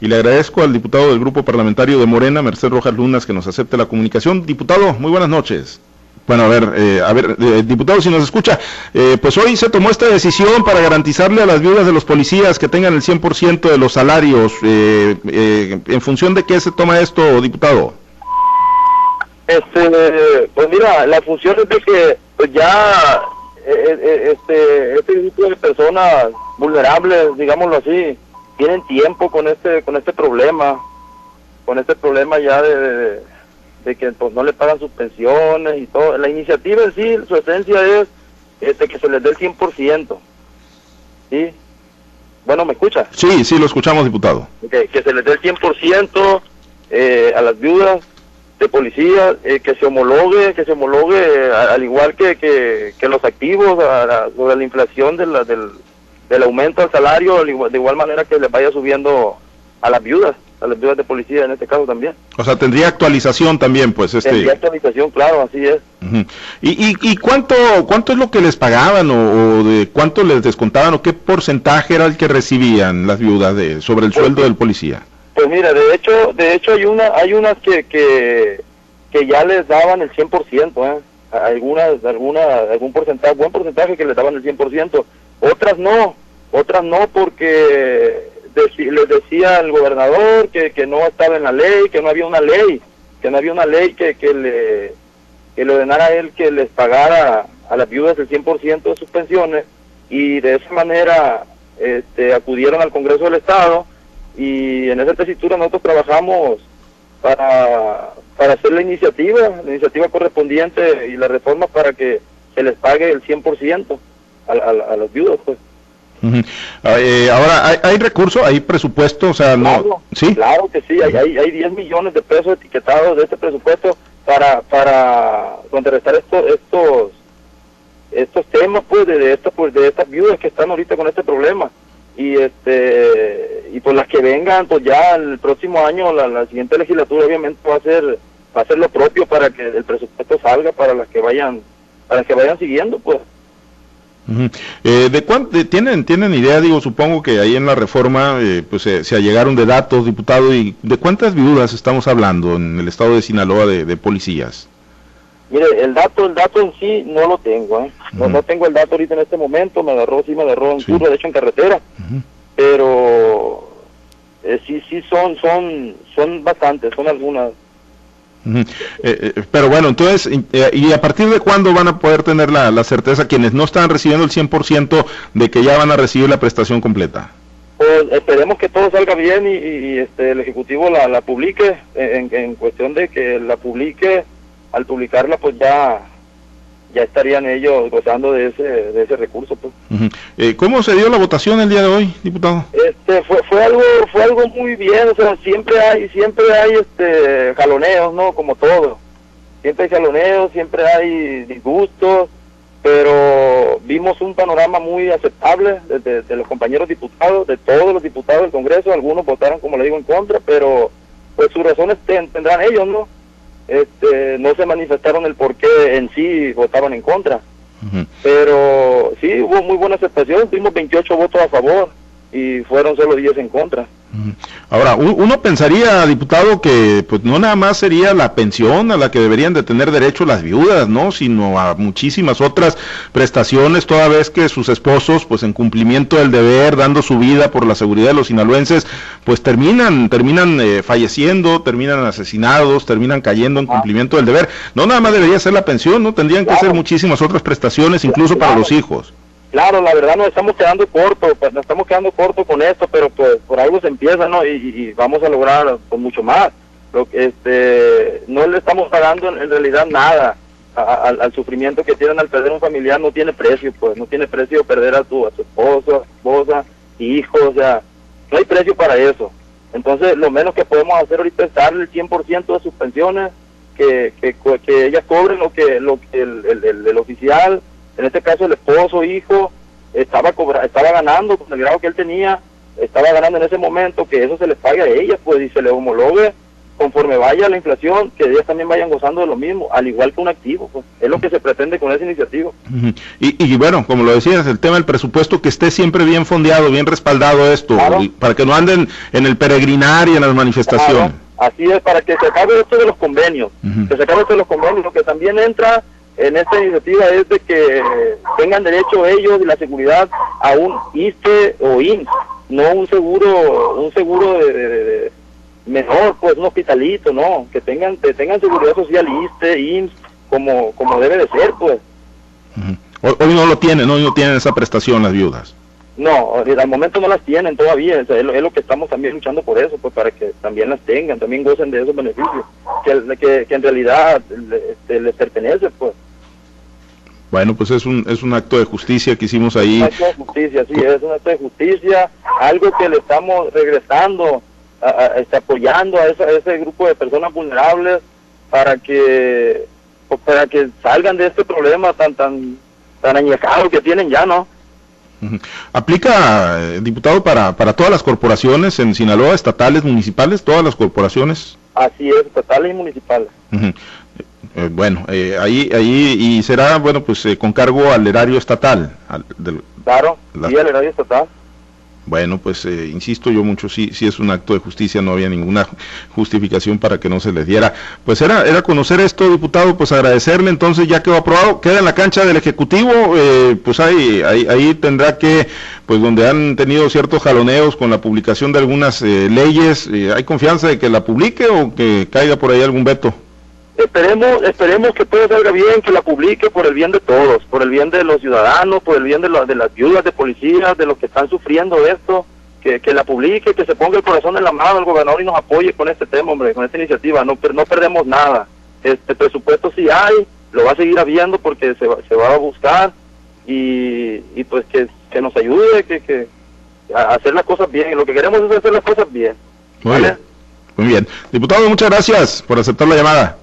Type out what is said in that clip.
Y le agradezco al diputado del Grupo Parlamentario de Morena, Merced Rojas Lunas, que nos acepte la comunicación. Diputado, muy buenas noches. Bueno, a ver, eh, a ver, eh, diputado, si nos escucha, eh, pues hoy se tomó esta decisión para garantizarle a las viudas de los policías que tengan el 100% de los salarios. ¿En función de qué se toma esto, diputado? Este, pues mira, la función es de que pues ya este, este tipo de personas vulnerables, digámoslo así, tienen tiempo con este con este problema, con este problema ya de, de, que pues, no le pagan sus pensiones y todo. La iniciativa en sí, su esencia es este, que se les dé el 100%. ¿Sí? Bueno, ¿me escucha? Sí, sí, lo escuchamos, diputado. que se les dé el 100% eh, a las viudas de policía, eh, que se homologue, que se homologue al igual que, que, los activos, a la, la inflación de la, del, del aumento al salario, de igual manera que les vaya subiendo a las viudas, a las viudas de policía en este caso también. O sea, tendría actualización también, pues este. Tendría actualización, claro, así es. ¿Y, y, cuánto cuánto es lo que les pagaban o, de cuánto les descontaban o qué porcentaje era el que recibían las viudas de sobre el pues sueldo del policía? Pues mira, de hecho, de hecho hay una hay unas que que, que ya les daban el 100%, ¿eh? Algunas alguna algún porcentaje, buen porcentaje que les daban el 100%. Otras no, otras no porque les decía el gobernador que, que no estaba en la ley, que no había una ley, que no había una ley que, que le, que le ordenara a él que les pagara a las viudas el 100% de sus pensiones y de esa manera este, acudieron al Congreso del Estado y en esa tesitura nosotros trabajamos para, para hacer la iniciativa, la iniciativa correspondiente y la reforma para que se les pague el 100% a, los viudos, pues. Ah, eh, ahora, ¿hay, recursos, hay presupuesto? O sea, claro, no, ¿sí? Claro que sí, hay, hay, 10 millones de pesos etiquetados de este presupuesto para para contrarrestar estos estos estos temas pues de, estas pues de estas viudas que están ahorita con este problema y este y por las que vengan pues ya el próximo año la, la siguiente legislatura obviamente va a ser va a hacer lo propio para que el presupuesto salga para las que vayan para las que vayan siguiendo pues eh, ¿De cuánto tienen tienen idea? Digo, supongo que ahí en la reforma eh, pues se, allegaron de datos, diputado, y de cuántas viudas estamos hablando en el estado de Sinaloa de, policías. Mire, el dato, el dato en sí no lo tengo, ¿eh? no, tengo el dato ahorita en este momento, me agarró, sí me agarró en curva, de hecho en carretera, pero sí, sí son, son, son bastantes, son algunas. Eh, eh, pero bueno, entonces, eh, ¿y a partir de cuándo van a poder tener la, certeza quienes no están recibiendo el 100% de que ya van a recibir la prestación completa? Pues esperemos que todo salga bien y, este, el Ejecutivo la, la publique, en, en, cuestión de que la publique, al publicarla pues ya ya estarían ellos gozando de ese, de ese recurso. Pues. Eh, ¿Cómo se dio la votación el día de hoy, diputado? Este, fue, fue algo fue algo muy bien, o sea, siempre hay siempre hay este jaloneos, ¿no? Como todo. Siempre hay jaloneos, siempre hay disgustos, pero vimos un panorama muy aceptable de, de, los compañeros diputados, de todos los diputados del Congreso, algunos votaron, como le digo, en contra, pero pues sus razones tendrán ellos, ¿no? Este, no se manifestaron el por qué en sí votaban en contra. Pero sí, hubo muy buena aceptación, tuvimos 28 votos a favor y fueron solo 10 en contra. Ahora, uno pensaría, diputado, que pues no nada más sería la pensión a la que deberían de tener derecho las viudas, ¿no? Sino a muchísimas otras prestaciones, toda vez que sus esposos, pues en cumplimiento del deber, dando su vida por la seguridad de los sinaloenses, pues terminan, terminan eh, falleciendo, terminan asesinados, terminan cayendo en ah. cumplimiento del deber. No nada más debería ser la pensión, ¿no? Tendrían que ser muchísimas otras prestaciones, incluso para los hijos. Claro, la verdad nos estamos quedando corto, pues nos estamos quedando corto con esto, pero pues por algo se empieza, ¿no? Y, vamos a lograr con mucho más. Lo que este no le estamos pagando en, realidad nada al sufrimiento que tienen al perder un familiar no tiene precio, pues no tiene precio perder a tu a tu esposo, esposa, hijos, o sea, no hay precio para eso. Entonces, lo menos que podemos hacer ahorita es darle el 100% de sus pensiones, que, que, que ellas cobren lo que, lo que el, el, el oficial en este caso el esposo, hijo, estaba cobra, estaba ganando con el grado que él tenía, estaba ganando en ese momento, que eso se le pague a ella, pues, y se le homologue conforme vaya la inflación, que ellas también vayan gozando de lo mismo, al igual que un activo. Pues. Es lo que se pretende con esa iniciativa. y, y, bueno, como lo decías, el tema del presupuesto, que esté siempre bien fondeado, bien respaldado esto, para que no anden en el peregrinar y en las manifestaciones. Así es, para que se acabe esto de los convenios, que se acabe esto de los convenios, lo que también entra en esta iniciativa es de que tengan derecho ellos y la seguridad a un ISTE o INS, no un seguro, un seguro de, menor, pues un hospitalito, no, que tengan, que tengan seguridad social ISTE, INS, como, como debe de ser, pues. hoy, no lo tienen, hoy no tienen esa prestación las viudas. No, al momento no las tienen todavía, es, lo, que estamos también luchando por eso, pues para que también las tengan, también gocen de esos beneficios, que, que, en realidad este, les pertenece, pues. Bueno, pues es un, es un acto de justicia que hicimos ahí. Un acto de justicia, sí, es un acto de justicia, algo que le estamos regresando, este, apoyando a, ese grupo de personas vulnerables para que para que salgan de este problema tan tan tan añejado que tienen ya, ¿no? ¿Aplica, eh, diputado, para, para todas las corporaciones en Sinaloa, estatales, municipales, todas las corporaciones? Así es, estatales y municipales. Eh, bueno, eh, ahí, ahí, y será, bueno, pues con cargo al erario estatal. claro, sí, al erario estatal. Bueno, pues eh, insisto yo mucho, sí, sí es un acto de justicia, no había ninguna justificación para que no se les diera. Pues era, era conocer esto, diputado, pues agradecerle, entonces ya quedó aprobado, queda en la cancha del Ejecutivo, eh, pues ahí, ahí, ahí, tendrá que, pues donde han tenido ciertos jaloneos con la publicación de algunas eh, leyes, ¿hay confianza de que la publique o que caiga por ahí algún veto? Esperemos esperemos que todo salga bien, que la publique por el bien de todos, por el bien de los ciudadanos, por el bien de, de las viudas de policías, de los que están sufriendo esto, que, que la publique, que se ponga el corazón en la mano al gobernador y nos apoye con este tema, hombre, con esta iniciativa. No, no perdemos nada. Este presupuesto sí hay, lo va a seguir habiendo porque se va, se va a buscar y, y pues que, que nos ayude, que, que a hacer las cosas bien. Lo que queremos es hacer las cosas bien. Muy bien. Muy bien. Diputado, muchas gracias por aceptar la llamada.